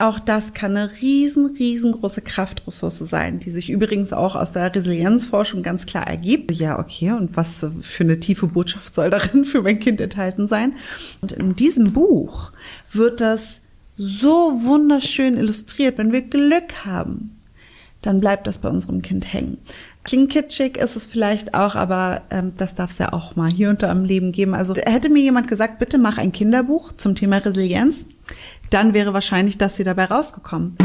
Auch das kann eine riesen, riesengroße Kraftressource sein, die sich übrigens auch aus der Resilienzforschung ganz klar ergibt. Ja, okay, und was für eine tiefe Botschaft soll darin für mein Kind enthalten sein? Und in diesem Buch wird das so wunderschön illustriert. Wenn wir Glück haben, dann bleibt das bei unserem Kind hängen. Klingt kitschig ist es vielleicht auch, aber ähm, das darf es ja auch mal hier unter am Leben geben. Also hätte mir jemand gesagt, bitte mach ein Kinderbuch zum Thema Resilienz, dann wäre wahrscheinlich das hier dabei rausgekommen.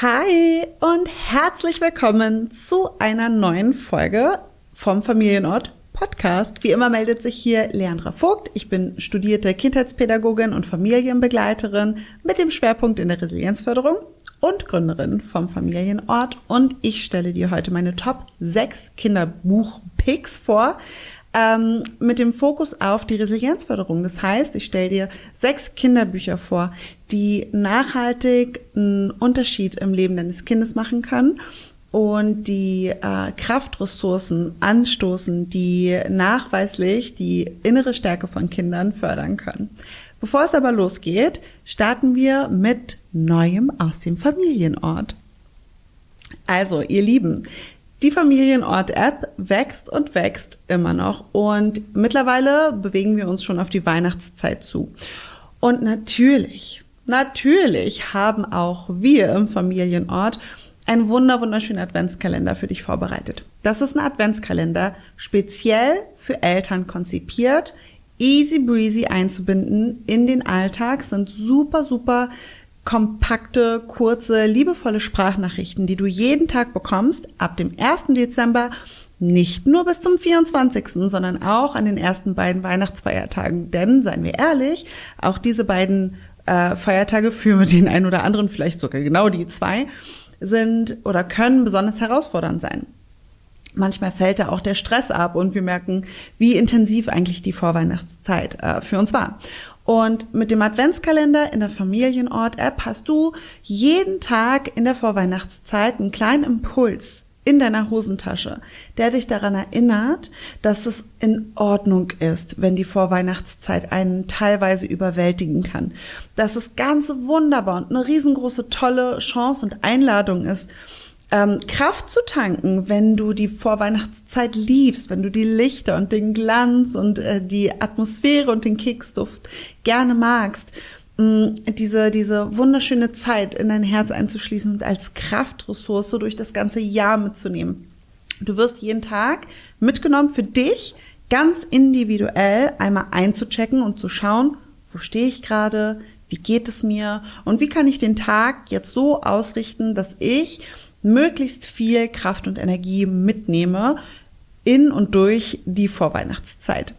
Hi und herzlich willkommen zu einer neuen Folge vom Familienort Podcast. Wie immer meldet sich hier Leandra Vogt. Ich bin studierte Kindheitspädagogin und Familienbegleiterin mit dem Schwerpunkt in der Resilienzförderung und Gründerin vom Familienort. Und ich stelle dir heute meine Top 6 Kinderbuch-Picks vor. Ähm, mit dem Fokus auf die Resilienzförderung. Das heißt, ich stelle dir sechs Kinderbücher vor, die nachhaltig einen Unterschied im Leben deines Kindes machen können und die äh, Kraftressourcen anstoßen, die nachweislich die innere Stärke von Kindern fördern können. Bevor es aber losgeht, starten wir mit Neuem aus dem Familienort. Also, ihr Lieben, die Familienort-App wächst und wächst immer noch und mittlerweile bewegen wir uns schon auf die Weihnachtszeit zu. Und natürlich, natürlich haben auch wir im Familienort ein wunder wunderschöner Adventskalender für dich vorbereitet. Das ist ein Adventskalender speziell für Eltern konzipiert, easy breezy einzubinden in den Alltag, sind super, super kompakte, kurze, liebevolle Sprachnachrichten, die du jeden Tag bekommst, ab dem 1. Dezember, nicht nur bis zum 24., sondern auch an den ersten beiden Weihnachtsfeiertagen. Denn, seien wir ehrlich, auch diese beiden äh, Feiertage für den einen oder anderen, vielleicht sogar genau die zwei, sind oder können besonders herausfordernd sein. Manchmal fällt da auch der Stress ab und wir merken, wie intensiv eigentlich die Vorweihnachtszeit äh, für uns war. Und mit dem Adventskalender in der Familienort-App hast du jeden Tag in der Vorweihnachtszeit einen kleinen Impuls, in deiner Hosentasche, der dich daran erinnert, dass es in Ordnung ist, wenn die Vorweihnachtszeit einen teilweise überwältigen kann. Dass es ganz wunderbar und eine riesengroße, tolle Chance und Einladung ist, ähm, Kraft zu tanken, wenn du die Vorweihnachtszeit liebst, wenn du die Lichter und den Glanz und äh, die Atmosphäre und den Keksduft gerne magst diese, diese wunderschöne Zeit in dein Herz einzuschließen und als Kraftressource durch das ganze Jahr mitzunehmen. Du wirst jeden Tag mitgenommen für dich ganz individuell einmal einzuchecken und zu schauen, wo stehe ich gerade, wie geht es mir und wie kann ich den Tag jetzt so ausrichten, dass ich möglichst viel Kraft und Energie mitnehme in und durch die Vorweihnachtszeit.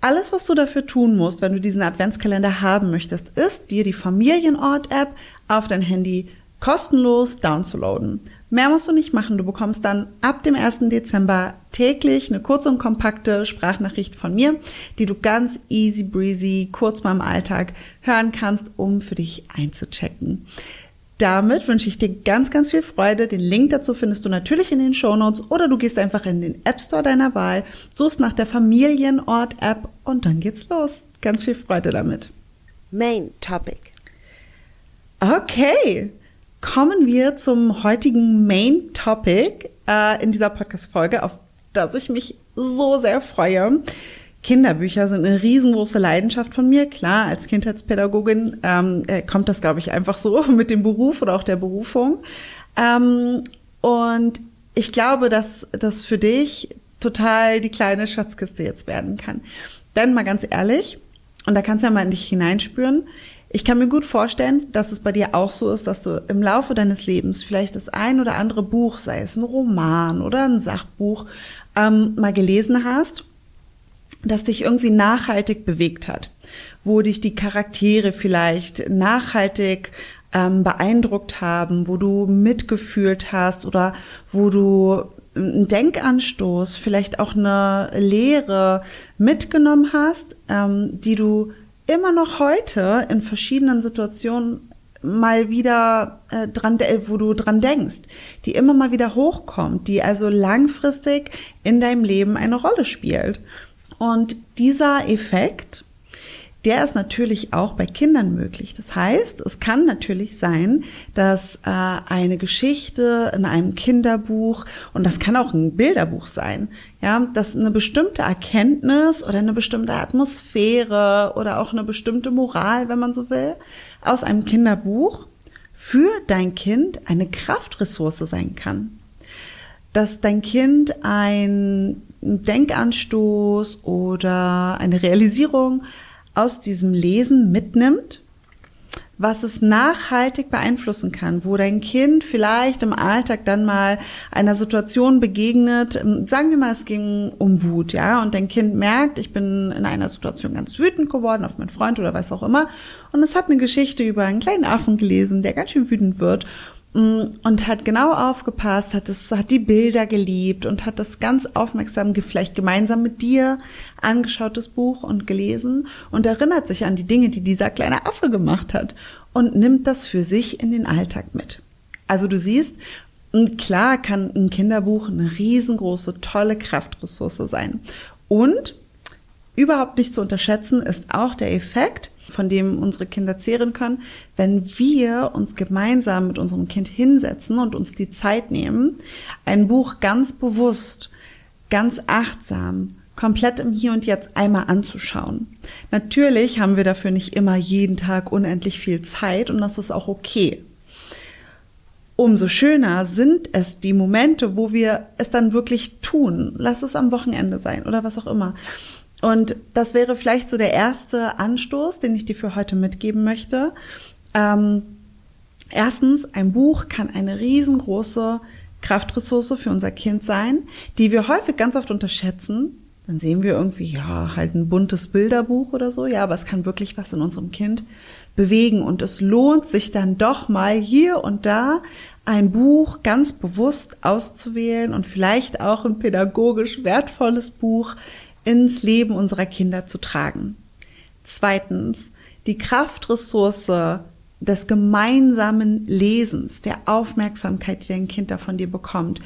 Alles, was du dafür tun musst, wenn du diesen Adventskalender haben möchtest, ist, dir die Familienort-App auf dein Handy kostenlos downzuladen. Mehr musst du nicht machen. Du bekommst dann ab dem 1. Dezember täglich eine kurze und kompakte Sprachnachricht von mir, die du ganz easy breezy kurz mal im Alltag hören kannst, um für dich einzuchecken. Damit wünsche ich dir ganz, ganz viel Freude. Den Link dazu findest du natürlich in den Show Notes oder du gehst einfach in den App Store deiner Wahl, suchst nach der Familienort-App und dann geht's los. Ganz viel Freude damit. Main Topic. Okay, kommen wir zum heutigen Main Topic äh, in dieser Podcast-Folge, auf das ich mich so sehr freue. Kinderbücher sind eine riesengroße Leidenschaft von mir. Klar, als Kindheitspädagogin ähm, äh, kommt das, glaube ich, einfach so mit dem Beruf oder auch der Berufung. Ähm, und ich glaube, dass das für dich total die kleine Schatzkiste jetzt werden kann. Denn mal ganz ehrlich, und da kannst du ja mal in dich hineinspüren, ich kann mir gut vorstellen, dass es bei dir auch so ist, dass du im Laufe deines Lebens vielleicht das ein oder andere Buch, sei es ein Roman oder ein Sachbuch, ähm, mal gelesen hast das dich irgendwie nachhaltig bewegt hat, wo dich die Charaktere vielleicht nachhaltig ähm, beeindruckt haben, wo du mitgefühlt hast oder wo du einen Denkanstoß, vielleicht auch eine Lehre mitgenommen hast, ähm, die du immer noch heute in verschiedenen Situationen mal wieder äh, dran, wo du dran denkst, die immer mal wieder hochkommt, die also langfristig in deinem Leben eine Rolle spielt. Und dieser Effekt, der ist natürlich auch bei Kindern möglich. Das heißt, es kann natürlich sein, dass äh, eine Geschichte in einem Kinderbuch und das kann auch ein Bilderbuch sein, ja, dass eine bestimmte Erkenntnis oder eine bestimmte Atmosphäre oder auch eine bestimmte Moral, wenn man so will, aus einem Kinderbuch für dein Kind eine Kraftressource sein kann. Dass dein Kind ein Denkanstoß oder eine Realisierung aus diesem Lesen mitnimmt, was es nachhaltig beeinflussen kann, wo dein Kind vielleicht im Alltag dann mal einer Situation begegnet, ähm, sagen wir mal, es ging um Wut, ja, und dein Kind merkt, ich bin in einer Situation ganz wütend geworden auf meinen Freund oder was auch immer, und es hat eine Geschichte über einen kleinen Affen gelesen, der ganz schön wütend wird und hat genau aufgepasst, hat es, hat die Bilder geliebt und hat das ganz aufmerksam, vielleicht gemeinsam mit dir angeschaut, das Buch und gelesen und erinnert sich an die Dinge, die dieser kleine Affe gemacht hat und nimmt das für sich in den Alltag mit. Also du siehst, mm, klar kann ein Kinderbuch eine riesengroße, tolle Kraftressource sein. Und überhaupt nicht zu unterschätzen ist auch der Effekt, von dem unsere Kinder zehren können, wenn wir uns gemeinsam mit unserem Kind hinsetzen und uns die Zeit nehmen, ein Buch ganz bewusst, ganz achtsam, komplett im Hier und Jetzt einmal anzuschauen. Natürlich haben wir dafür nicht immer jeden Tag unendlich viel Zeit und das ist auch okay. Umso schöner sind es die Momente, wo wir es dann wirklich tun. Lass es am Wochenende sein oder was auch immer. Und das wäre vielleicht so der erste Anstoß, den ich dir für heute mitgeben möchte. Ähm, erstens, ein Buch kann eine riesengroße Kraftressource für unser Kind sein, die wir häufig ganz oft unterschätzen. Dann sehen wir irgendwie, ja, halt ein buntes Bilderbuch oder so, ja, aber es kann wirklich was in unserem Kind bewegen und es lohnt sich dann doch mal hier und da ein Buch ganz bewusst auszuwählen und vielleicht auch ein pädagogisch wertvolles Buch, ins Leben unserer Kinder zu tragen. Zweitens, die Kraftressource des gemeinsamen Lesens, der Aufmerksamkeit, die dein Kind da von dir bekommt,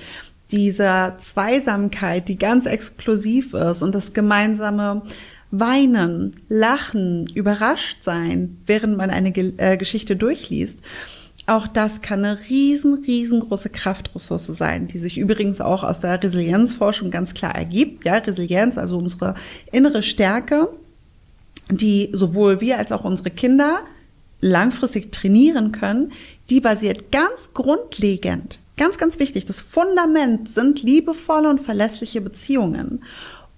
dieser Zweisamkeit, die ganz exklusiv ist und das gemeinsame Weinen, Lachen, überrascht sein, während man eine äh, Geschichte durchliest auch das kann eine riesen, riesengroße Kraftressource sein, die sich übrigens auch aus der Resilienzforschung ganz klar ergibt. Ja, Resilienz, also unsere innere Stärke, die sowohl wir als auch unsere Kinder langfristig trainieren können, die basiert ganz grundlegend, ganz, ganz wichtig. Das Fundament sind liebevolle und verlässliche Beziehungen.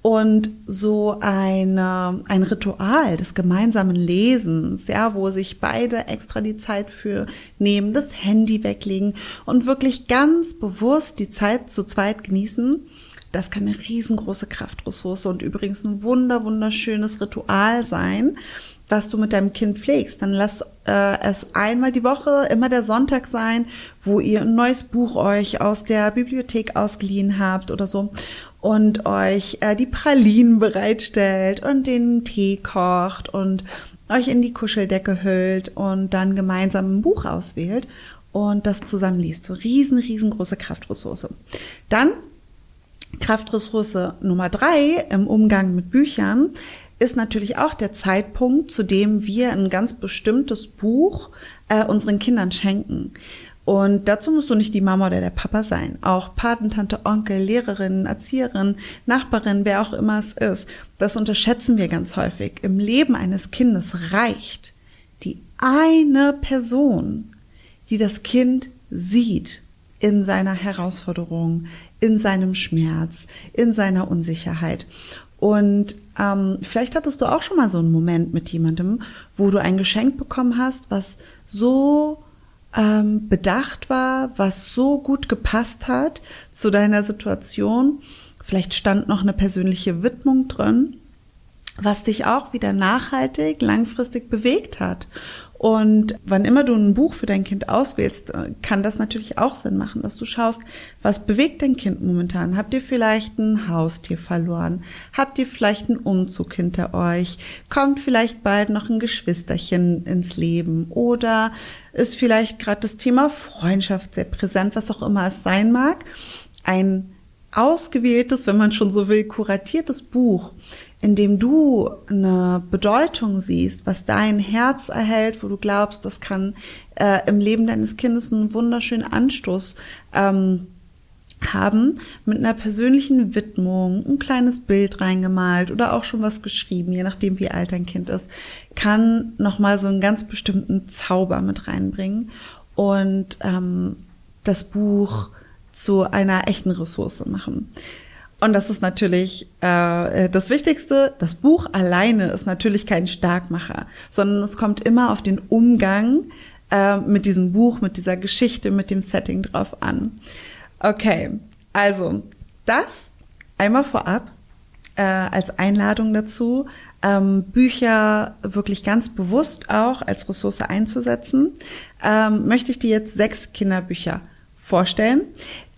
Und so eine, ein Ritual des gemeinsamen Lesens, ja, wo sich beide extra die Zeit für nehmen, das Handy weglegen und wirklich ganz bewusst die Zeit zu zweit genießen, das kann eine riesengroße Kraftressource und übrigens ein wunder, wunderschönes Ritual sein, was du mit deinem Kind pflegst. Dann lass äh, es einmal die Woche, immer der Sonntag sein, wo ihr ein neues Buch euch aus der Bibliothek ausgeliehen habt oder so und euch äh, die Pralinen bereitstellt und den Tee kocht und euch in die Kuscheldecke hüllt und dann gemeinsam ein Buch auswählt und das zusammen liest. So riesen, riesengroße Kraftressource. Dann Kraftressource Nummer drei im Umgang mit Büchern ist natürlich auch der Zeitpunkt, zu dem wir ein ganz bestimmtes Buch äh, unseren Kindern schenken. Und dazu musst du nicht die Mama oder der Papa sein. Auch Patentante, Onkel, Lehrerin, Erzieherin, Nachbarin, wer auch immer es ist. Das unterschätzen wir ganz häufig. Im Leben eines Kindes reicht die eine Person, die das Kind sieht in seiner Herausforderung, in seinem Schmerz, in seiner Unsicherheit. Und ähm, vielleicht hattest du auch schon mal so einen Moment mit jemandem, wo du ein Geschenk bekommen hast, was so ähm, bedacht war, was so gut gepasst hat zu deiner Situation. Vielleicht stand noch eine persönliche Widmung drin, was dich auch wieder nachhaltig, langfristig bewegt hat. Und wann immer du ein Buch für dein Kind auswählst, äh, kann das natürlich auch Sinn machen, dass du schaust, was bewegt dein Kind momentan? Habt ihr vielleicht ein Haustier verloren? Habt ihr vielleicht einen Umzug hinter euch? Kommt vielleicht bald noch ein Geschwisterchen ins Leben? Oder ist vielleicht gerade das Thema Freundschaft sehr präsent, was auch immer es sein mag? Ein ausgewähltes, wenn man schon so will, kuratiertes Buch, in dem du eine Bedeutung siehst, was dein Herz erhält, wo du glaubst, das kann äh, im Leben deines Kindes einen wunderschönen Anstoß ähm, haben, mit einer persönlichen Widmung, ein kleines Bild reingemalt oder auch schon was geschrieben, je nachdem wie alt dein Kind ist, kann nochmal so einen ganz bestimmten Zauber mit reinbringen. Und ähm, das Buch zu einer echten Ressource machen. Und das ist natürlich äh, das Wichtigste. Das Buch alleine ist natürlich kein Starkmacher, sondern es kommt immer auf den Umgang äh, mit diesem Buch, mit dieser Geschichte, mit dem Setting drauf an. Okay, also das einmal vorab äh, als Einladung dazu, ähm, Bücher wirklich ganz bewusst auch als Ressource einzusetzen, ähm, möchte ich dir jetzt sechs Kinderbücher vorstellen,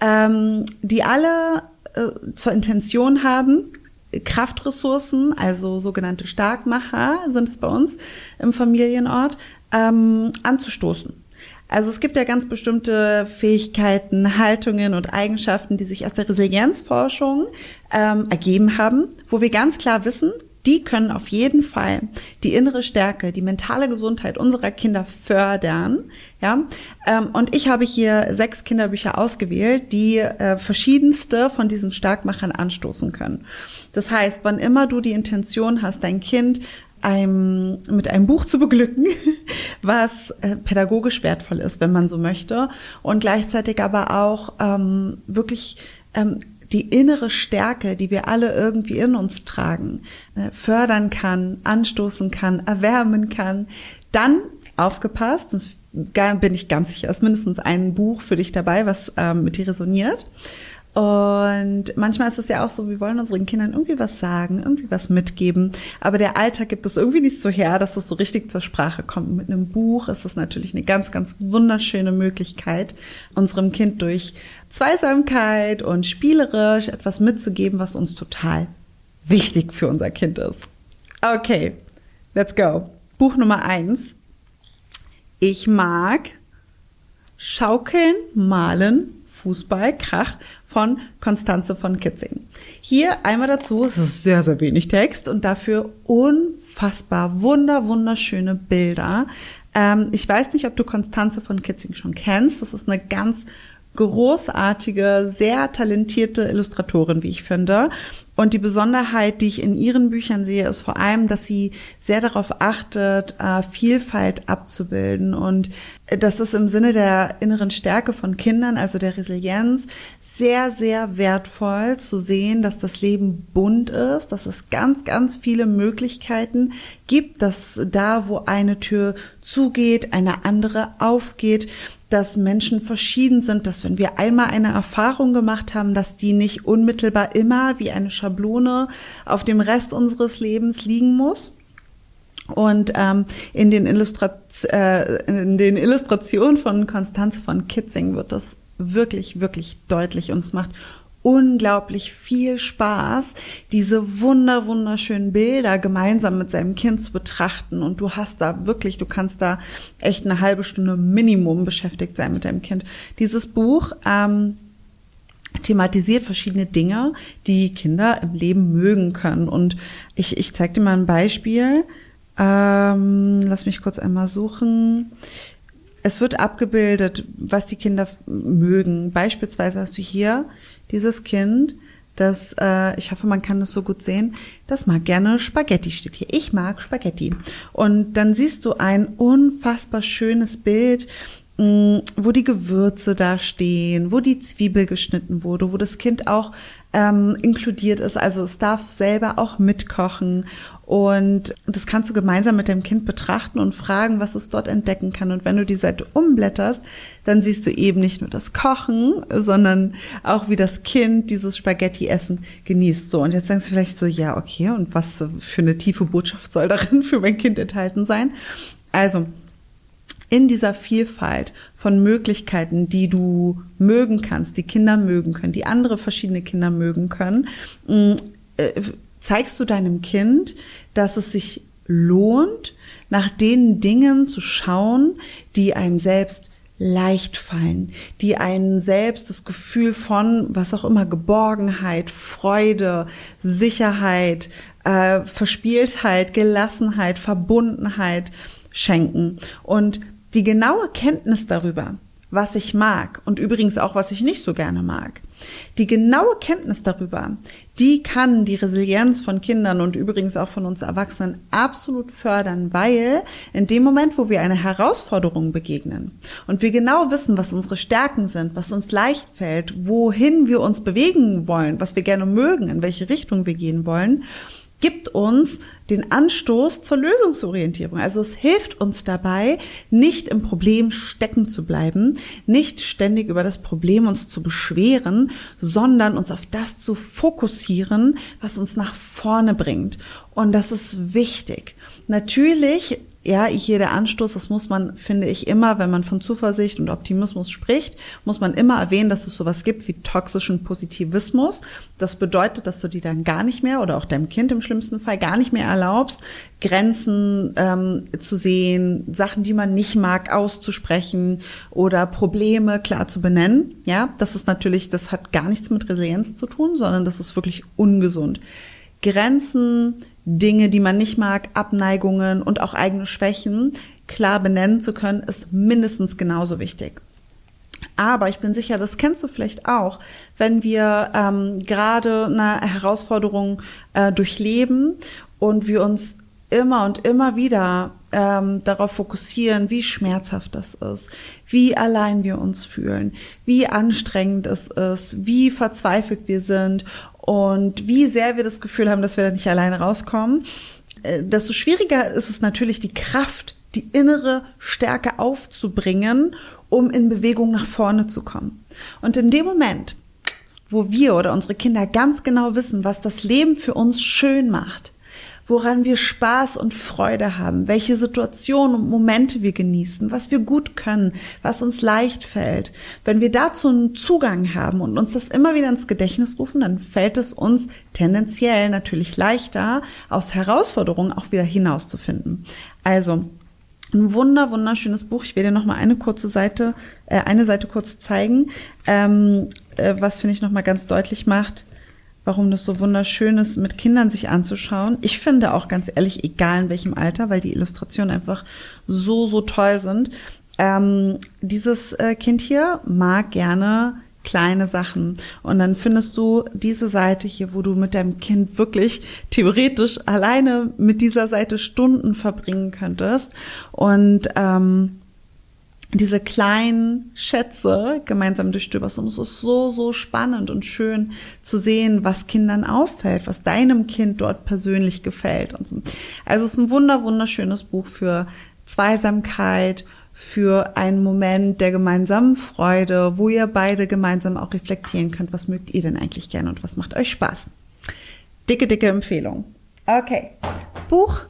ähm, die alle äh, zur Intention haben, Kraftressourcen, also sogenannte Starkmacher sind es bei uns im Familienort, ähm, anzustoßen. Also es gibt ja ganz bestimmte Fähigkeiten, Haltungen und Eigenschaften, die sich aus der Resilienzforschung ähm, ergeben haben, wo wir ganz klar wissen, die können auf jeden Fall die innere Stärke, die mentale Gesundheit unserer Kinder fördern. Ja, ähm, und ich habe hier sechs Kinderbücher ausgewählt, die äh, verschiedenste von diesen Starkmachern anstoßen können. Das heißt, wann immer du die Intention hast, dein Kind einem, mit einem Buch zu beglücken, was äh, pädagogisch wertvoll ist, wenn man so möchte, und gleichzeitig aber auch ähm, wirklich ähm, die innere Stärke, die wir alle irgendwie in uns tragen, äh, fördern kann, anstoßen kann, erwärmen kann, dann aufgepasst, sonst bin ich ganz sicher, ist mindestens ein Buch für dich dabei, was ähm, mit dir resoniert. Und manchmal ist es ja auch so, wir wollen unseren Kindern irgendwie was sagen, irgendwie was mitgeben. Aber der Alltag gibt es irgendwie nicht so her, dass es so richtig zur Sprache kommt. Mit einem Buch ist das natürlich eine ganz, ganz wunderschöne Möglichkeit, unserem Kind durch Zweisamkeit und spielerisch etwas mitzugeben, was uns total wichtig für unser Kind ist. Okay, let's go. Buch Nummer eins. Ich mag Schaukeln, Malen, Fußball, Krach von Konstanze von Kitzing. Hier einmal dazu, es ist sehr, sehr wenig Text und dafür unfassbar wunder, wunderschöne Bilder. Ähm, ich weiß nicht, ob du Konstanze von Kitzing schon kennst. Das ist eine ganz großartige, sehr talentierte Illustratorin, wie ich finde. Und die Besonderheit, die ich in ihren Büchern sehe, ist vor allem, dass sie sehr darauf achtet, äh, Vielfalt abzubilden. Und das ist im Sinne der inneren Stärke von Kindern, also der Resilienz, sehr, sehr wertvoll zu sehen, dass das Leben bunt ist, dass es ganz, ganz viele Möglichkeiten gibt, dass da, wo eine Tür zugeht, eine andere aufgeht, dass Menschen verschieden sind, dass wenn wir einmal eine Erfahrung gemacht haben, dass die nicht unmittelbar immer wie eine Schablone auf dem Rest unseres Lebens liegen muss. Und ähm, in, den äh, in den Illustrationen von Konstanze von Kitzing wird das wirklich, wirklich deutlich und es macht unglaublich viel Spaß, diese wunder, wunderschönen Bilder gemeinsam mit seinem Kind zu betrachten. Und du hast da wirklich, du kannst da echt eine halbe Stunde Minimum beschäftigt sein mit deinem Kind. Dieses Buch ähm, thematisiert verschiedene Dinge, die Kinder im Leben mögen können. Und ich, ich zeige dir mal ein Beispiel. Ähm, lass mich kurz einmal suchen. Es wird abgebildet, was die Kinder mögen. Beispielsweise hast du hier dieses Kind, das, äh, ich hoffe, man kann das so gut sehen, das mag gerne Spaghetti, steht hier. Ich mag Spaghetti. Und dann siehst du ein unfassbar schönes Bild, mh, mm, wo die Gewürze da stehen, wo die Zwiebel geschnitten wurde, wo das Kind auch ähm, inkludiert ist. Also es darf selber auch mitkochen und das kannst du gemeinsam mit dem Kind betrachten und fragen, was es dort entdecken kann. Und wenn du die Seite umblätterst, dann siehst du eben nicht nur das Kochen, sondern auch, wie das Kind dieses Spaghetti-Essen genießt. So, und jetzt denkst du vielleicht so, ja, okay, und was für eine tiefe Botschaft soll darin für mein Kind enthalten sein? Also, in dieser Vielfalt von Möglichkeiten, die du mögen kannst, die Kinder mögen können, die andere verschiedene Kinder mögen können, äh, zeigst du deinem Kind, dass es sich lohnt, nach den Dingen zu schauen, die einem selbst leicht fallen, die einen selbst das Gefühl von, was auch immer, Geborgenheit, Freude, Sicherheit, äh, Verspieltheit, Gelassenheit, Verbundenheit schenken. Und die genaue Kenntnis darüber, was ich mag und übrigens auch, was ich nicht so gerne mag. Die genaue Kenntnis darüber, die kann die Resilienz von Kindern und übrigens auch von uns Erwachsenen absolut fördern, weil in dem Moment, wo wir eine Herausforderung begegnen und wir genau wissen, was unsere Stärken sind, was uns leicht fällt, wohin wir uns bewegen wollen, was wir gerne mögen, in welche Richtung wir gehen wollen, gibt uns den Anstoß zur Lösungsorientierung. Also es hilft uns dabei, nicht im Problem stecken zu bleiben, nicht ständig über das Problem uns zu beschweren, sondern uns auf das zu fokussieren, was uns nach vorne bringt. Und das ist wichtig. Natürlich ja, hier der Anstoß, das muss man, finde ich, immer, wenn man von Zuversicht und Optimismus spricht, muss man immer erwähnen, dass es sowas gibt wie toxischen Positivismus. Das bedeutet, dass du die dann gar nicht mehr oder auch deinem Kind im schlimmsten Fall gar nicht mehr erlaubst, Grenzen ähm, zu sehen, Sachen, die man nicht mag, auszusprechen oder Probleme klar zu benennen. Ja, das ist natürlich, das hat gar nichts mit Resilienz zu tun, sondern das ist wirklich ungesund. Grenzen, Dinge, die man nicht mag, Abneigungen und auch eigene Schwächen klar benennen zu können, ist mindestens genauso wichtig. Aber ich bin sicher, das kennst du vielleicht auch, wenn wir ähm, gerade eine Herausforderung äh, durchleben und wir uns immer und immer wieder ähm, darauf fokussieren, wie schmerzhaft das ist, wie allein wir uns fühlen, wie anstrengend es ist, wie verzweifelt wir sind und wie sehr wir das Gefühl haben, dass wir da nicht alleine rauskommen, äh, desto schwieriger ist es natürlich, die Kraft, die innere Stärke aufzubringen, um in Bewegung nach vorne zu kommen. Und in dem Moment, wo wir oder unsere Kinder ganz genau wissen, was das Leben für uns schön macht, woran wir Spaß und Freude haben, welche Situationen und Momente wir genießen, was wir gut können, was uns leicht fällt. Wenn wir dazu einen Zugang haben und uns das immer wieder ins Gedächtnis rufen, dann fällt es uns tendenziell natürlich leichter, aus Herausforderungen auch wieder hinauszufinden. Also, ein wunder, wunderschönes Buch. Ich werde dir noch mal eine kurze Seite, äh, eine Seite kurz zeigen, ähm, äh, was finde ich noch mal ganz deutlich macht, warum das so wunderschön ist, mit Kindern sich anzuschauen. Ich finde auch ganz ehrlich, egal in welchem Alter, weil die Illustrationen einfach so, so toll sind. Ähm, dieses äh, Kind hier mag gerne kleine Sachen. Und dann findest du diese Seite hier, wo du mit deinem Kind wirklich theoretisch alleine mit dieser Seite Stunden verbringen könntest. Und ähm, diese kleinen Schätze gemeinsam durchstöberst. Und es ist so, so spannend und schön zu sehen, was Kindern auffällt, was deinem Kind dort persönlich gefällt und so. Also es ist ein wunder, wunderschönes Buch für Zweisamkeit, für einen Moment der gemeinsamen Freude, wo ihr beide gemeinsam auch reflektieren könnt, was mögt ihr denn eigentlich gerne und was macht euch Spaß. Dicke, dicke Empfehlung. Okay. Buch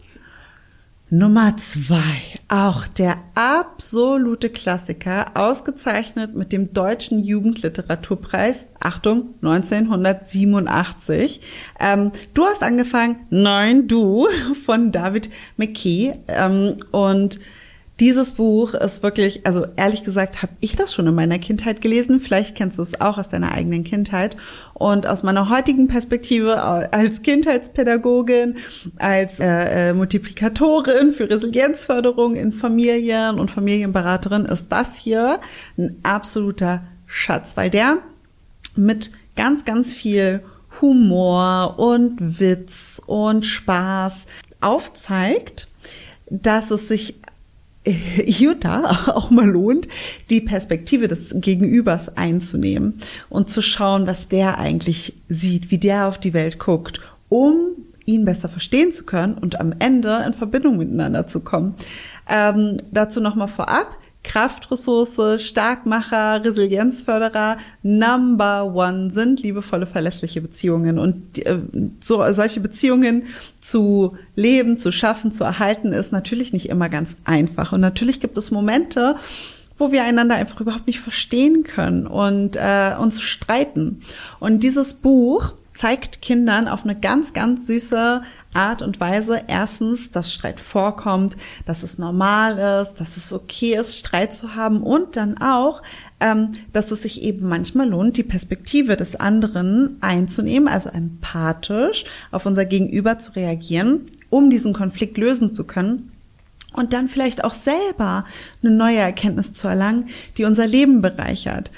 Nummer zwei, auch der absolute Klassiker, ausgezeichnet mit dem Deutschen Jugendliteraturpreis, Achtung, 1987. Ähm, du hast angefangen, nein, du, von David McKee. Ähm, und dieses Buch ist wirklich, also ehrlich gesagt, habe ich das schon in meiner Kindheit gelesen. Vielleicht kennst du es auch aus deiner eigenen Kindheit. Und aus meiner heutigen Perspektive als Kindheitspädagogin, als äh, äh, Multiplikatorin für Resilienzförderung in Familien und Familienberaterin ist das hier ein absoluter Schatz, weil der mit ganz, ganz viel Humor und Witz und Spaß aufzeigt, dass es sich hier und da auch mal lohnt, die Perspektive des Gegenübers einzunehmen und zu schauen, was der eigentlich sieht, wie der auf die Welt guckt, um ihn besser verstehen zu können und am Ende in Verbindung miteinander zu kommen. Ähm, dazu nochmal vorab. Kraftressource, Starkmacher, Resilienzförderer Number One sind liebevolle, verlässliche Beziehungen. Und äh, so, solche Beziehungen zu leben, zu schaffen, zu erhalten, ist natürlich nicht immer ganz einfach. Und natürlich gibt es Momente, wo wir einander einfach überhaupt nicht verstehen können und äh, uns streiten. Und dieses Buch zeigt Kindern auf eine ganz, ganz süße Art und Weise. Erstens, dass Streit vorkommt, dass es normal ist, dass es okay ist, Streit zu haben. Und dann auch, ähm, dass es sich eben manchmal lohnt, die Perspektive des anderen einzunehmen, also empathisch auf unser Gegenüber zu reagieren, um diesen Konflikt lösen zu können. Und dann vielleicht auch selber eine neue Erkenntnis zu erlangen, die unser Leben bereichert.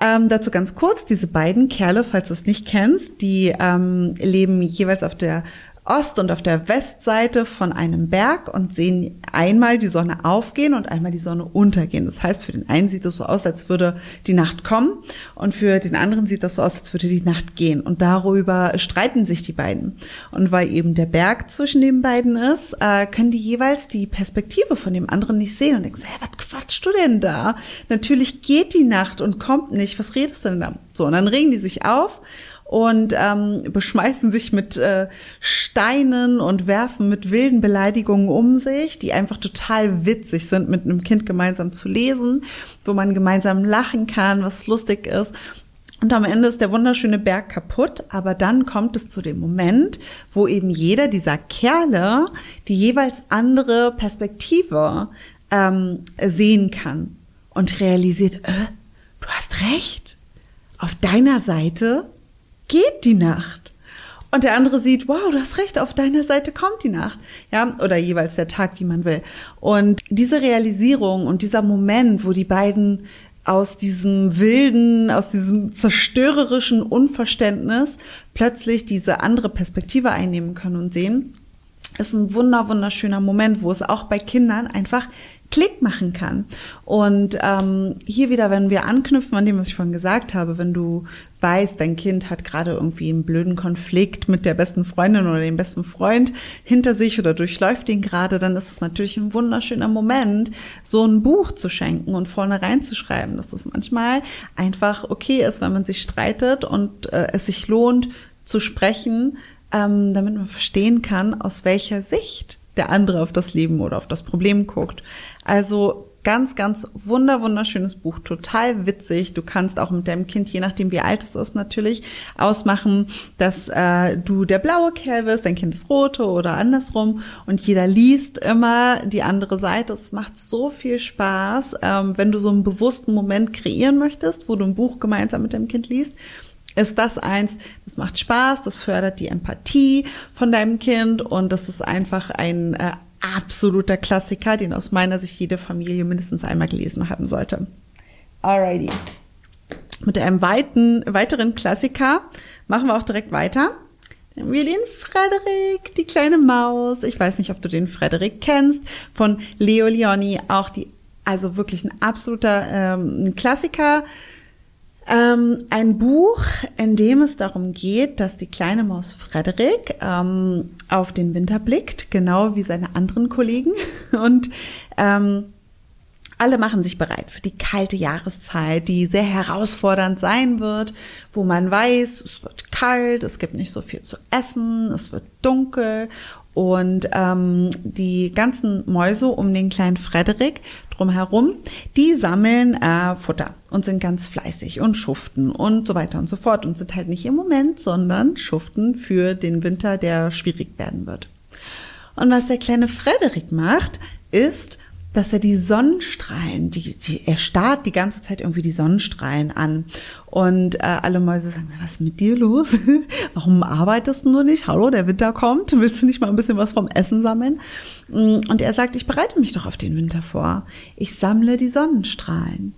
Ähm, dazu ganz kurz, diese beiden Kerle, falls du es nicht kennst, die ähm, leben jeweils auf der Ost- und auf der Westseite von einem Berg und sehen einmal die Sonne aufgehen und einmal die Sonne untergehen. Das heißt, für den einen sieht es so aus, als würde die Nacht kommen und für den anderen sieht das so aus, als würde die Nacht gehen. Und darüber streiten sich die beiden. Und weil eben der Berg zwischen den beiden ist, äh, können die jeweils die Perspektive von dem anderen nicht sehen und denken, so, hey, was quatschst du denn da? Natürlich geht die Nacht und kommt nicht. Was redest du denn da? So, und dann regen die sich auf und ähm, beschmeißen sich mit äh, Steinen und werfen mit wilden Beleidigungen um sich, die einfach total witzig sind, mit einem Kind gemeinsam zu lesen, wo man gemeinsam lachen kann, was lustig ist. Und am Ende ist der wunderschöne Berg kaputt, aber dann kommt es zu dem Moment, wo eben jeder dieser Kerle die jeweils andere Perspektive ähm, sehen kann und realisiert, äh, du hast recht. Auf deiner Seite geht die Nacht. Und der andere sieht, wow, du hast recht, auf deiner Seite kommt die Nacht. Ja, oder jeweils der Tag, wie man will. Und diese Realisierung und dieser Moment, wo die beiden aus diesem wilden, aus diesem zerstörerischen Unverständnis plötzlich diese andere Perspektive einnehmen können und sehen, ist ein wunder, wunderschöner Moment, wo es auch bei Kindern einfach Klick machen kann. Und ähm, hier wieder, wenn wir anknüpfen an dem, was ich vorhin gesagt habe, wenn du weißt, dein Kind hat gerade irgendwie einen blöden Konflikt mit der besten Freundin oder dem besten Freund hinter sich oder durchläuft ihn gerade, dann ist es natürlich ein wunderschöner Moment, so ein Buch zu schenken und vorne reinzuschreiben, dass es manchmal einfach okay ist, wenn man sich streitet und äh, es sich lohnt zu sprechen, ähm, damit man verstehen kann, aus welcher Sicht der andere auf das Leben oder auf das Problem guckt. Also ganz, ganz wunder, wunderschönes Buch, total witzig. Du kannst auch mit deinem Kind, je nachdem wie alt es ist, natürlich ausmachen, dass äh, du der blaue Kerl bist, dein Kind ist rote oder andersrum und jeder liest immer die andere Seite. Es macht so viel Spaß, ähm, wenn du so einen bewussten Moment kreieren möchtest, wo du ein Buch gemeinsam mit deinem Kind liest ist das eins, das macht Spaß, das fördert die Empathie von deinem Kind und das ist einfach ein äh, absoluter Klassiker, den aus meiner Sicht jede Familie mindestens einmal gelesen haben sollte. Alrighty. Mit einem weiten, weiteren Klassiker machen wir auch direkt weiter. Dann haben wir den Frederik, die kleine Maus. Ich weiß nicht, ob du den Frederik kennst, von Leo Leoni, auch die, also wirklich ein absoluter ähm, Klassiker ähm, ein Buch, in dem es darum geht, dass die kleine Maus Frederik ähm, auf den Winter blickt, genau wie seine anderen Kollegen. Und ähm, alle machen sich bereit für die kalte Jahreszeit, die sehr herausfordernd sein wird, wo man weiß, es wird kalt, es gibt nicht so viel zu essen, es wird dunkel und ähm, die ganzen Mäuse um den kleinen Frederik drumherum, die sammeln äh, Futter und sind ganz fleißig und schuften und so weiter und so fort und sind halt nicht im Moment, sondern schuften für den Winter, der schwierig werden wird. Und was der kleine Frederik macht, ist, dass er die Sonnenstrahlen, die, die, er starrt die ganze Zeit irgendwie die Sonnenstrahlen an. Und äh, alle Mäuse sagen, was ist mit dir los? Warum arbeitest du nicht? Hallo, der Winter kommt. Willst du nicht mal ein bisschen was vom Essen sammeln? Mm, und er sagt, ich bereite mich doch auf den Winter vor. Ich sammle die Sonnenstrahlen.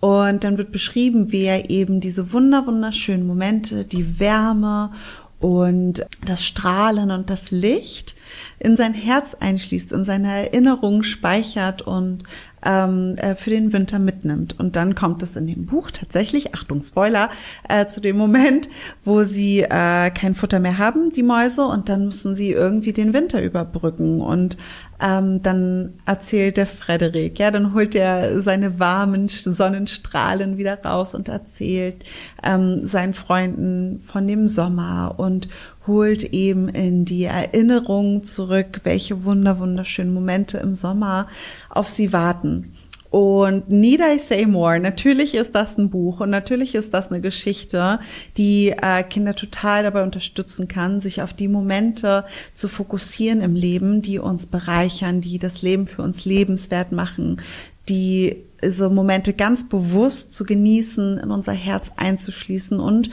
Und dann wird beschrieben, wie er eben diese wunder wunderschönen Momente, die Wärme und das Strahlen und das Licht in sein Herz einschließt, in seine Erinnerungen speichert und ähm, äh, für den Winter mitnimmt. Und dann kommt es in dem Buch tatsächlich, Achtung Spoiler, äh, zu dem Moment, wo sie äh, kein Futter mehr haben, die Mäuse, und dann müssen sie irgendwie den Winter überbrücken. Und ähm, dann erzählt der Frederik, ja, dann holt er seine warmen Sonnenstrahlen wieder raus und erzählt ähm, seinen Freunden von dem Sommer und holt eben in die Erinnerung zurück, welche wunder wunderschönen Momente im Sommer auf sie warten. Und Need I Say More, natürlich ist das ein Buch und natürlich ist das eine Geschichte, die äh, Kinder total dabei unterstützen kann, sich auf die Momente zu fokussieren im Leben, die uns bereichern, die das Leben für uns lebenswert machen, die so Momente ganz bewusst zu genießen, in unser Herz einzuschließen und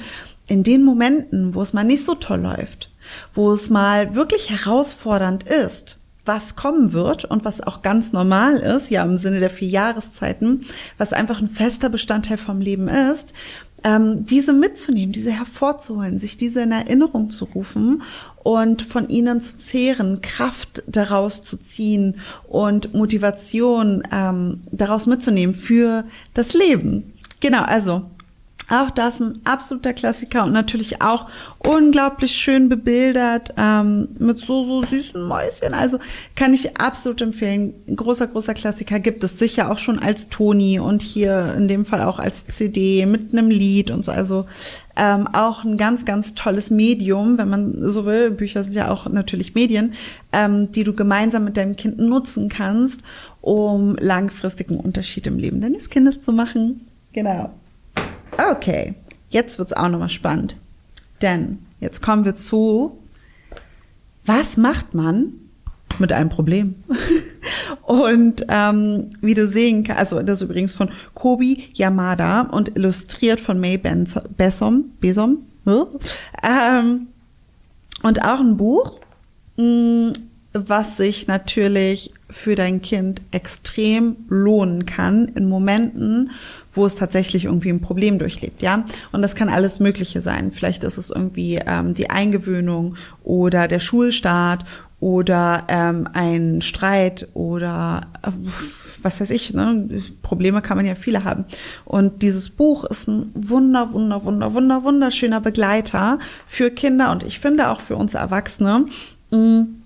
in den Momenten, wo es mal nicht so toll läuft, wo es mal wirklich herausfordernd ist, was kommen wird und was auch ganz normal ist, ja im Sinne der vier Jahreszeiten, was einfach ein fester Bestandteil vom Leben ist, ähm, diese mitzunehmen, diese hervorzuholen, sich diese in Erinnerung zu rufen und von ihnen zu zehren, Kraft daraus zu ziehen und Motivation ähm, daraus mitzunehmen für das Leben. Genau, also auch das ein absoluter Klassiker und natürlich auch unglaublich schön bebildert ähm, mit so, so süßen Mäuschen. Also kann ich absolut empfehlen. großer, großer Klassiker gibt es sicher auch schon als Toni und hier in dem Fall auch als CD mit einem Lied und so. Also ähm, auch ein ganz, ganz tolles Medium, wenn man so will. Bücher sind ja auch natürlich Medien, ähm, die du gemeinsam mit deinem Kind nutzen kannst, um langfristigen Unterschied im Leben deines Kindes zu machen. Genau. Okay, jetzt wird's auch nochmal spannend. Denn jetzt kommen wir zu, was macht man mit einem Problem? und ähm, wie du sehen kannst, also das ist übrigens von Kobi Yamada und illustriert von May Besom, Besom, ähm, und auch ein Buch, mh, mm, was sich natürlich für dein Kind extrem lohnen kann in Momenten, wo es tatsächlich irgendwie ein Problem durchlebt, ja. Und das kann alles Mögliche sein. Vielleicht ist es irgendwie ähm, die Eingewöhnung oder der Schulstart oder ähm, ein Streit oder äh, was weiß ich, ne? Probleme kann man ja viele haben. Und dieses Buch ist ein wunder, wunder, wunder, wunder, wunderschöner Begleiter für Kinder und ich finde auch für uns Erwachsene. Mh, mm,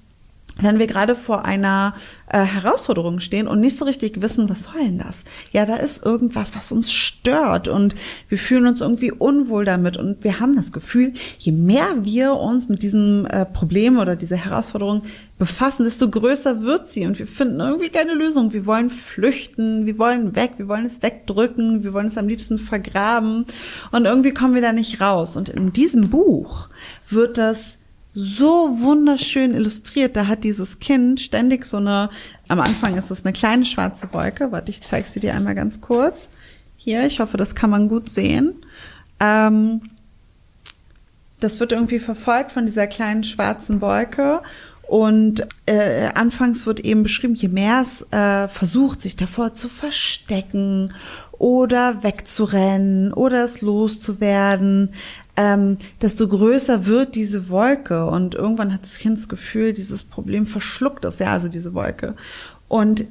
wenn wir gerade vor einer äh, Herausforderung stehen und nicht so richtig wissen, was soll denn das? Ja, da ist irgendwas, was uns stört und wir fühlen uns irgendwie unwohl damit und wir haben das Gefühl, je mehr wir uns mit diesem äh, Problem oder dieser Herausforderung befassen, desto größer wird sie und wir finden irgendwie keine Lösung. Wir wollen flüchten, wir wollen weg, wir wollen es wegdrücken, wir wollen es am liebsten vergraben und irgendwie kommen wir da nicht raus. Und in diesem Buch wird das so wunderschön illustriert. Da hat dieses Kind ständig so eine, am Anfang ist es eine kleine schwarze Wolke. Warte, ich zeige sie dir einmal ganz kurz. Hier, ich hoffe, das kann man gut sehen. Ähm, das wird irgendwie verfolgt von dieser kleinen schwarzen Wolke. Und äh, anfangs wird eben beschrieben, je mehr es äh, versucht, sich davor zu verstecken oder wegzurennen oder es loszuwerden, ähm, desto größer wird diese Wolke und irgendwann hat das Kind das Gefühl, dieses Problem verschluckt es, ja, also diese Wolke. Und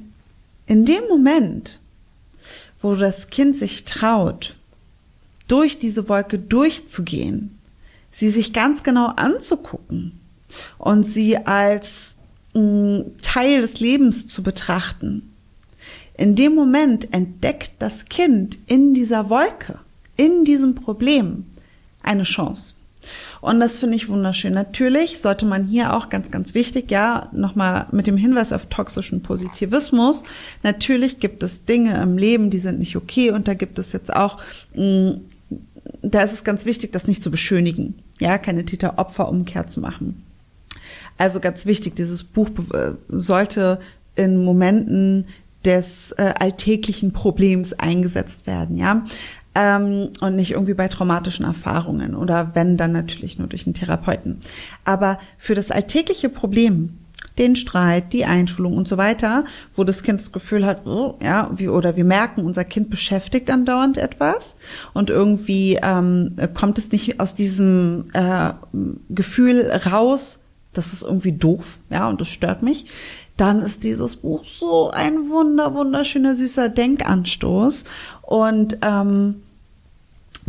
in dem Moment, wo das Kind sich traut, durch diese Wolke durchzugehen, sie sich ganz genau anzugucken und sie als mh, mm, Teil des Lebens zu betrachten, in dem Moment entdeckt das Kind in dieser Wolke, in diesem Problem, eine Chance. Und das finde ich wunderschön. Natürlich sollte man hier auch ganz, ganz wichtig, ja, nochmal mit dem Hinweis auf toxischen Positivismus. Natürlich gibt es Dinge im Leben, die sind nicht okay und da gibt es jetzt auch, mh, mm, da ist es ganz wichtig, das nicht zu beschönigen, ja, keine Täter-Opfer-Umkehr zu machen. Also ganz wichtig, dieses Buch äh, sollte in Momenten des äh, alltäglichen Problems eingesetzt werden, ja ähm, und nicht irgendwie bei traumatischen Erfahrungen oder wenn dann natürlich nur durch einen Therapeuten. Aber für das alltägliche Problem, den Streit, die Einschulung und so weiter, wo das Kind das Gefühl hat, oh, ja, wie, oder wir merken, unser Kind beschäftigt andauernd etwas und irgendwie ähm, kommt es nicht aus diesem äh, Gefühl raus, das ist irgendwie doof, ja, und das stört mich, dann ist dieses Buch so ein wunder, wunderschöner, süßer Denkanstoß. Und ähm,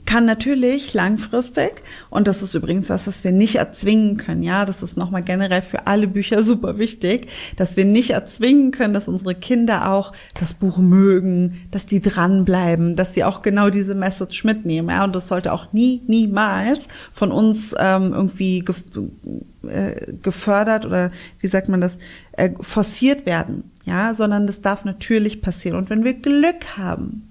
kann natürlich langfristig, und das ist übrigens was, was wir nicht erzwingen können, ja, das ist nochmal generell für alle Bücher super wichtig, dass wir nicht erzwingen können, dass unsere Kinder auch das Buch mögen, dass die dranbleiben, dass sie auch genau diese Message mitnehmen, ja, und das sollte auch nie, niemals von uns ähm, irgendwie ge äh, gefördert oder wie sagt man das, äh, forciert werden, ja, sondern das darf natürlich passieren. Und wenn wir Glück haben,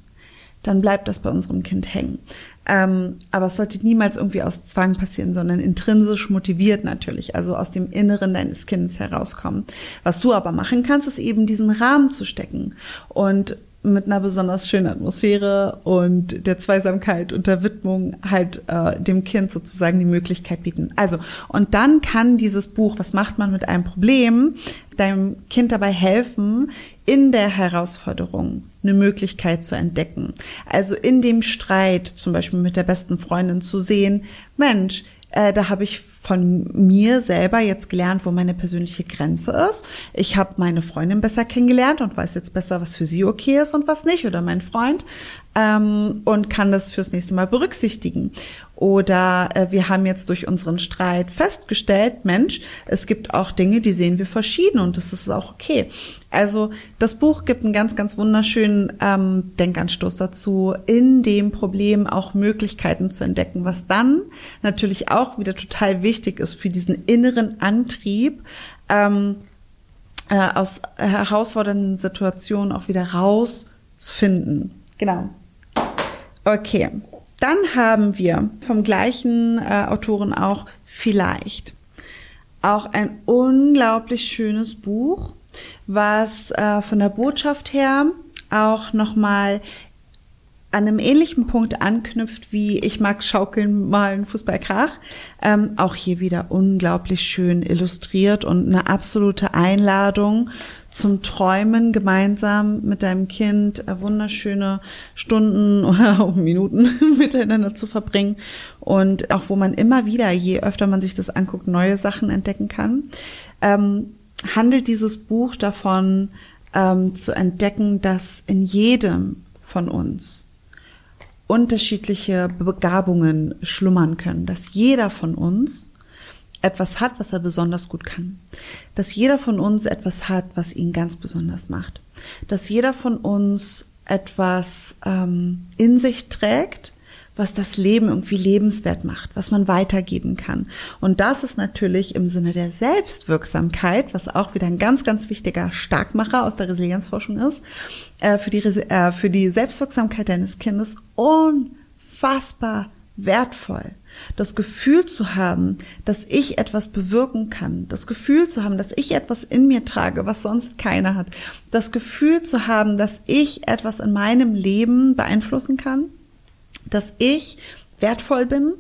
dann bleibt das bei unserem Kind hängen. Ähm, aber es sollte niemals irgendwie aus Zwang passieren, sondern intrinsisch motiviert natürlich, also aus dem Inneren deines Kindes herauskommen. Was du aber machen kannst, ist eben diesen Rahmen zu stecken und mit einer besonders schönen Atmosphäre und der Zweisamkeit und der Widmung halt äh, dem Kind sozusagen die Möglichkeit bieten. Also, und dann kann dieses Buch, was macht man mit einem Problem, deinem Kind dabei helfen, in der Herausforderung eine Möglichkeit zu entdecken. Also in dem Streit, zum Beispiel mit der besten Freundin zu sehen, Mensch, äh, da habe ich von mir selber jetzt gelernt, wo meine persönliche Grenze ist. Ich habe meine Freundin besser kennengelernt und weiß jetzt besser, was für sie okay ist und was nicht, oder mein Freund ähm, und kann das fürs nächste Mal berücksichtigen. Oder äh, wir haben jetzt durch unseren Streit festgestellt, Mensch, es gibt auch Dinge, die sehen wir verschieden und das ist auch okay. Also das Buch gibt einen ganz, ganz wunderschönen ähm, Denkanstoß dazu, in dem Problem auch Möglichkeiten zu entdecken, was dann natürlich auch wieder total wichtig ist für diesen inneren Antrieb, ähm, äh, aus herausfordernden Situationen auch wieder rauszufinden. Genau. Okay. Dann haben wir vom gleichen äh, Autoren auch Vielleicht. Auch ein unglaublich schönes Buch, was äh, von der Botschaft her auch nochmal an einem ähnlichen Punkt anknüpft wie Ich mag schaukeln, malen, Fußballkrach. Ähm, auch hier wieder unglaublich schön illustriert und eine absolute Einladung zum Träumen gemeinsam mit deinem Kind äh, wunderschöne Stunden oder auch Minuten miteinander zu verbringen und auch wo man immer wieder, je öfter man sich das anguckt, neue Sachen entdecken kann, ähm, handelt dieses Buch davon ähm, zu entdecken, dass in jedem von uns unterschiedliche Begabungen schlummern können, dass jeder von uns etwas hat, was er besonders gut kann. Dass jeder von uns etwas hat, was ihn ganz besonders macht. Dass jeder von uns etwas ähm, in sich trägt, was das Leben irgendwie lebenswert macht, was man weitergeben kann. Und das ist natürlich im Sinne der Selbstwirksamkeit, was auch wieder ein ganz, ganz wichtiger Starkmacher aus der Resilienzforschung ist, äh, für, die, äh, für die Selbstwirksamkeit deines Kindes unfassbar wertvoll. Das Gefühl zu haben, dass ich etwas bewirken kann. Das Gefühl zu haben, dass ich etwas in mir trage, was sonst keiner hat. Das Gefühl zu haben, dass ich etwas in meinem Leben beeinflussen kann. Dass ich wertvoll bin.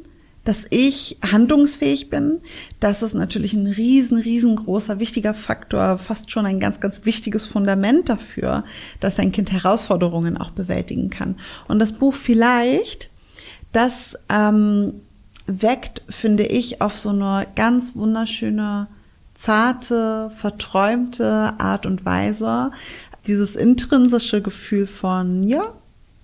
Dass ich handlungsfähig bin. Das ist natürlich ein riesen, riesengroßer, wichtiger Faktor, fast schon ein ganz, ganz wichtiges Fundament dafür, dass ein Kind Herausforderungen auch bewältigen kann. Und das Buch vielleicht, das ähm, weckt, finde ich, auf so eine ganz wunderschöne, zarte, verträumte Art und Weise dieses intrinsische Gefühl von, ja,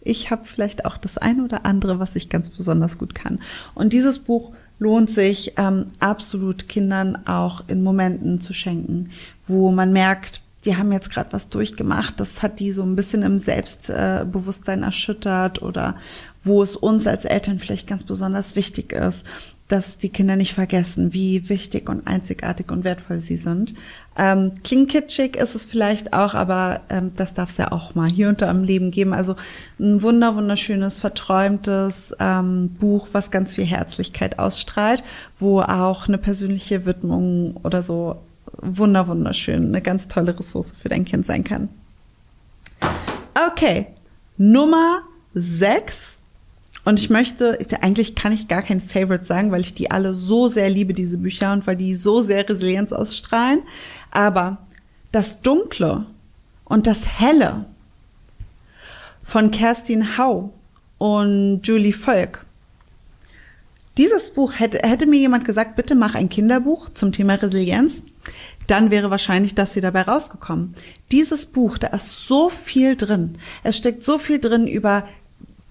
ich habe vielleicht auch das eine oder andere, was ich ganz besonders gut kann. Und dieses Buch lohnt sich ähm, absolut Kindern auch in Momenten zu schenken, wo man merkt, die haben jetzt gerade was durchgemacht, das hat die so ein bisschen im Selbstbewusstsein erschüttert oder wo es uns als Eltern vielleicht ganz besonders wichtig ist, dass die Kinder nicht vergessen, wie wichtig und einzigartig und wertvoll sie sind. Ähm, klingt kitschig ist es vielleicht auch, aber ähm, das darf es ja auch mal hier unter am Leben geben. Also ein wunder wunderschönes, verträumtes ähm, Buch, was ganz viel Herzlichkeit ausstrahlt, wo auch eine persönliche Widmung oder so wunder wunderschön, eine ganz tolle Ressource für dein Kind sein kann. Okay, Nummer sechs. Und ich möchte, eigentlich kann ich gar kein Favorite sagen, weil ich die alle so sehr liebe, diese Bücher, und weil die so sehr Resilienz ausstrahlen. Aber das Dunkle und das Helle von Kerstin Hau und Julie Volk. Dieses Buch hätte, hätte mir jemand gesagt, bitte mach ein Kinderbuch zum Thema Resilienz dann wäre wahrscheinlich das hier dabei rausgekommen. Dieses Buch, da ist so viel drin. Es steckt so viel drin über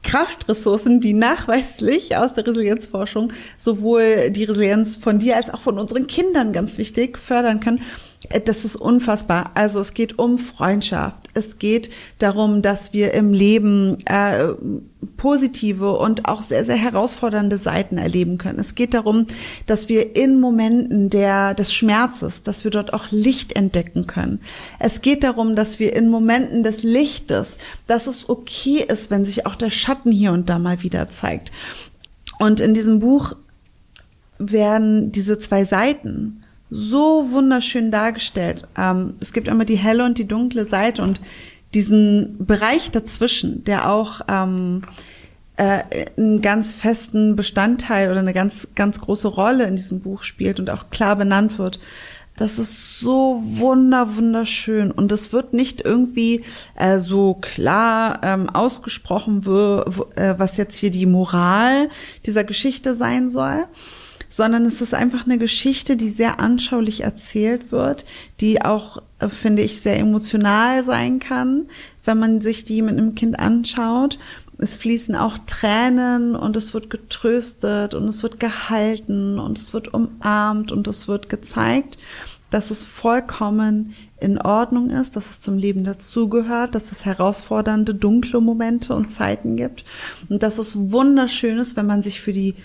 Kraftressourcen, die nachweislich aus der Resilienzforschung sowohl die Resilienz von dir als auch von unseren Kindern ganz wichtig fördern können. Das ist unfassbar. Also es geht um Freundschaft. Es geht darum, dass wir im Leben äh, positive und auch sehr, sehr herausfordernde Seiten erleben können. Es geht darum, dass wir in Momenten der, des Schmerzes, dass wir dort auch Licht entdecken können. Es geht darum, dass wir in Momenten des Lichtes, dass es okay ist, wenn sich auch der Schatten hier und da mal wieder zeigt. Und in diesem Buch werden diese zwei Seiten so wunderschön dargestellt. Ähm, es gibt immer die helle und die dunkle Seite und diesen Bereich dazwischen, der auch ähm, äh, einen ganz festen Bestandteil oder eine ganz, ganz große Rolle in diesem Buch spielt und auch klar benannt wird. Das ist so wunder, wunderschön. Und es wird nicht irgendwie äh, so klar ähm, ausgesprochen, äh, was jetzt hier die Moral dieser Geschichte sein soll, sondern es ist einfach eine Geschichte, die sehr anschaulich erzählt wird, die auch, äh, finde ich, sehr emotional sein kann, wenn man sich die mit einem Kind anschaut. Es fließen auch Tränen und es wird getröstet und es wird gehalten und es wird umarmt und es wird gezeigt, dass es vollkommen in Ordnung ist, dass es zum Leben dazugehört, dass es herausfordernde, dunkle Momente und Zeiten gibt und dass es wunderschön ist, wenn man sich für die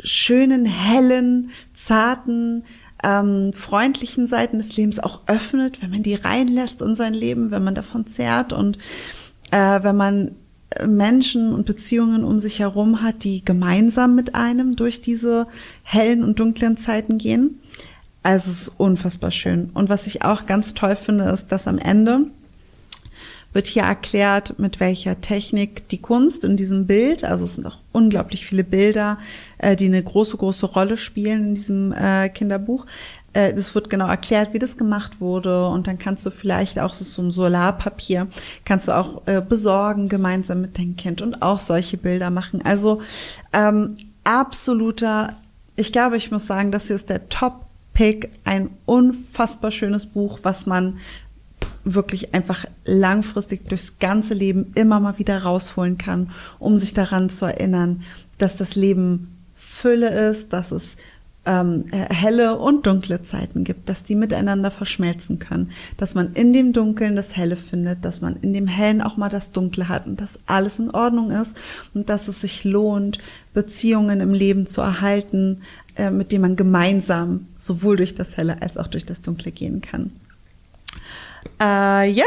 schönen, hellen, zarten, ähm, freundlichen Seiten des Lebens auch öffnet, wenn man die reinlässt in sein Leben, wenn man davon zehrt und äh, wenn man Menschen und Beziehungen um sich herum hat, die gemeinsam mit einem durch diese hellen und dunklen Zeiten gehen. Also es ist unfassbar schön. Und was ich auch ganz toll finde, ist, dass am Ende wird hier erklärt, mit welcher Technik die Kunst in diesem Bild, also es sind auch unglaublich viele Bilder, äh, die eine große, große Rolle spielen in diesem äh, Kinderbuch. Äh, das wird genau erklärt, wie das gemacht wurde und dann kannst du vielleicht auch so ein Solarpapier, kannst du auch äh, besorgen gemeinsam mit deinem Kind und auch solche Bilder machen. Also ähm, absoluter, ich glaube, ich muss sagen, das hier ist der Top-Pick, ein unfassbar schönes Buch, was man wirklich einfach langfristig durchs ganze Leben immer mal wieder rausholen kann, um sich daran zu erinnern, dass das Leben Fülle ist, dass es ähm, helle und dunkle Zeiten gibt, dass die miteinander verschmelzen können, dass man in dem Dunkeln das Helle findet, dass man in dem Hellen auch mal das Dunkle hat und dass alles in Ordnung ist und dass es sich lohnt, Beziehungen im Leben zu erhalten, äh, mit denen man gemeinsam sowohl durch das Helle als auch durch das Dunkle gehen kann. Äh, ja,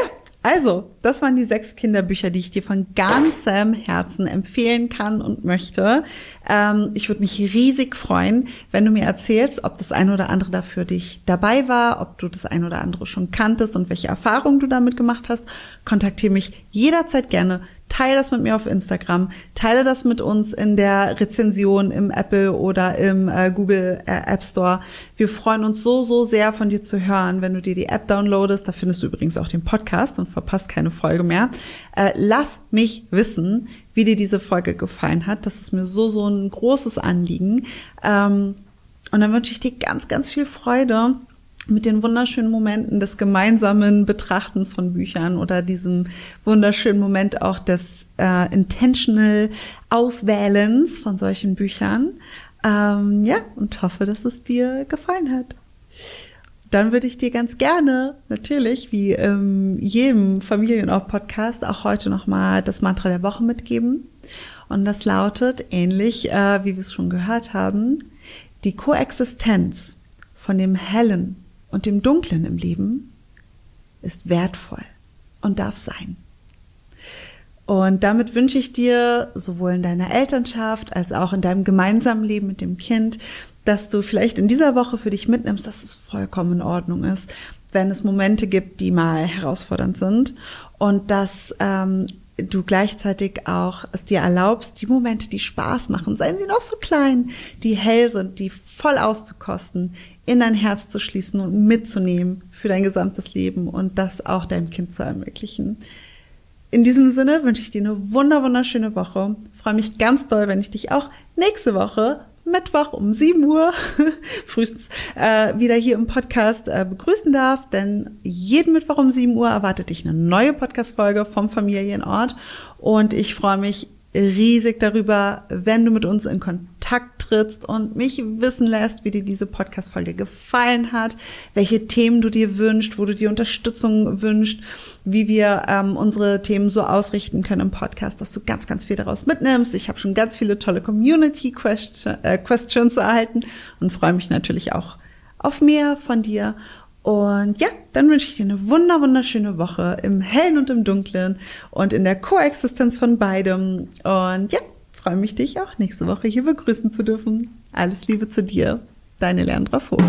also, das waren die sechs Kinderbücher, die ich dir von ganzem Herzen empfehlen kann und möchte. Ähm, ich würde mich riesig freuen, wenn du mir erzählst, ob das ein oder andere dafür dich dabei war, ob du das ein oder andere schon kanntest und welche Erfahrungen du damit gemacht hast. Kontaktiere mich jederzeit gerne teile das mit mir auf Instagram, teile das mit uns in der Rezension im Apple oder im äh, Google äh, App Store. Wir freuen uns so, so sehr von dir zu hören, wenn du dir die App downloadest. Da findest du übrigens auch den Podcast und verpasst keine Folge mehr. Äh, lass mich wissen, wie dir diese Folge gefallen hat. Das ist mir so, so ein großes Anliegen. Ähm, und dann wünsche ich dir ganz, ganz viel Freude mit den wunderschönen Momenten des gemeinsamen Betrachtens von Büchern oder diesem wunderschönen Moment auch des äh, intentional Auswählens von solchen Büchern. Ähm, ja, und hoffe, dass es dir gefallen hat. Dann würde ich dir ganz gerne, natürlich, wie ähm, jedem Familienort-Podcast, auch heute nochmal das Mantra der Woche mitgeben. Und das lautet, ähnlich äh, wie wir es schon gehört haben, die Koexistenz von dem Hellen und dem Dunklen im Leben ist wertvoll und darf sein. Und damit wünsche ich dir sowohl in deiner Elternschaft als auch in deinem gemeinsamen Leben mit dem Kind, dass du vielleicht in dieser Woche für dich mitnimmst, dass es vollkommen in Ordnung ist, wenn es Momente gibt, die mal herausfordernd sind und dass ähm, du gleichzeitig auch es dir erlaubst, die Momente, die Spaß machen, seien sie noch so klein, die hell sind, die voll auszukosten, in dein Herz zu schließen und mitzunehmen für dein gesamtes Leben und das auch deinem Kind zu ermöglichen. In diesem Sinne wünsche ich dir eine wunder wunderschöne Woche. Freue mich ganz doll, wenn ich dich auch nächste Woche Mittwoch um 7 Uhr frühestens äh, wieder hier im Podcast äh, begrüßen darf, denn jeden Mittwoch um 7 Uhr erwartet dich eine neue Podcast-Folge vom Familienort. Und ich freue mich riesig darüber, wenn du mit uns in Kontakt trittst und mich wissen lässt, wie dir diese Podcast-Folge gefallen hat, welche Themen du dir wünschst, wo du dir Unterstützung wünschst, wie wir ähm, unsere Themen so ausrichten können im Podcast, dass du ganz, ganz viel daraus mitnimmst. Ich habe schon ganz viele tolle Community-Questions äh, Questions erhalten und freue mich natürlich auch auf mehr von dir. Und ja, dann wünsche ich dir eine wunder, wunderschöne Woche im Hellen und im Dunklen und in der Koexistenz von beidem. Und ja, freue mich, dich auch nächste Woche hier begrüßen zu dürfen. Alles Liebe zu dir, deine Leandra Vogt.